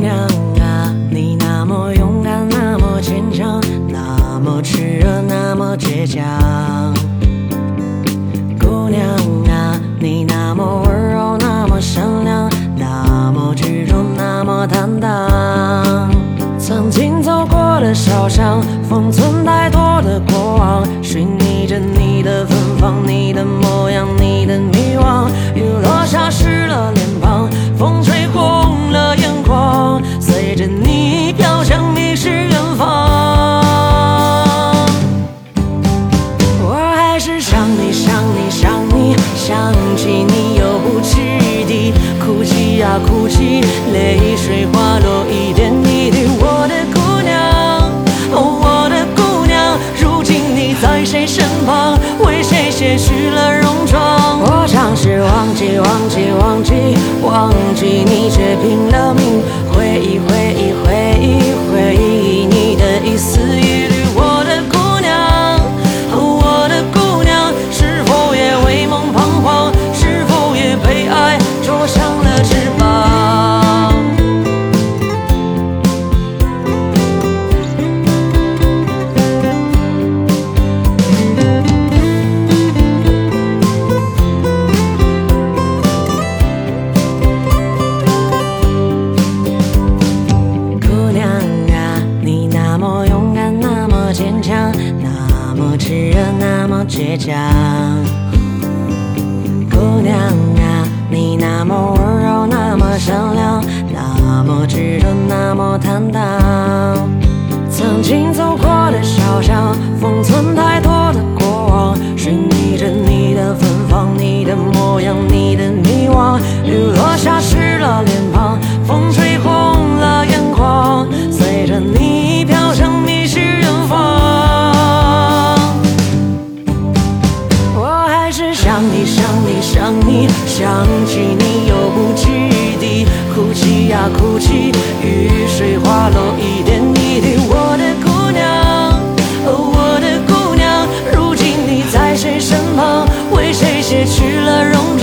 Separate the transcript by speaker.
Speaker 1: 姑娘啊，你那么勇敢，那么坚强，那么炽热，那么倔强。姑娘啊，你那么温柔，那么善良，那么执着，那么坦荡。想起你又不知地哭泣啊哭泣，泪水滑落一点一滴。我的姑娘，哦，我的姑娘，如今你在谁身旁？为谁卸去了戎装？我尝试忘记、忘记、忘记、忘记你，却拼了命回忆、回忆、回忆、回忆。倔强。姑娘啊，你那么温柔，那么善良，那么执着，那么坦荡。曾经走过的小巷，封存想你，想你，想起你又不记地哭泣呀，哭泣，雨水滑落一点一滴，我的姑娘，哦，我的姑娘，如今你在谁身旁，为谁卸去了容。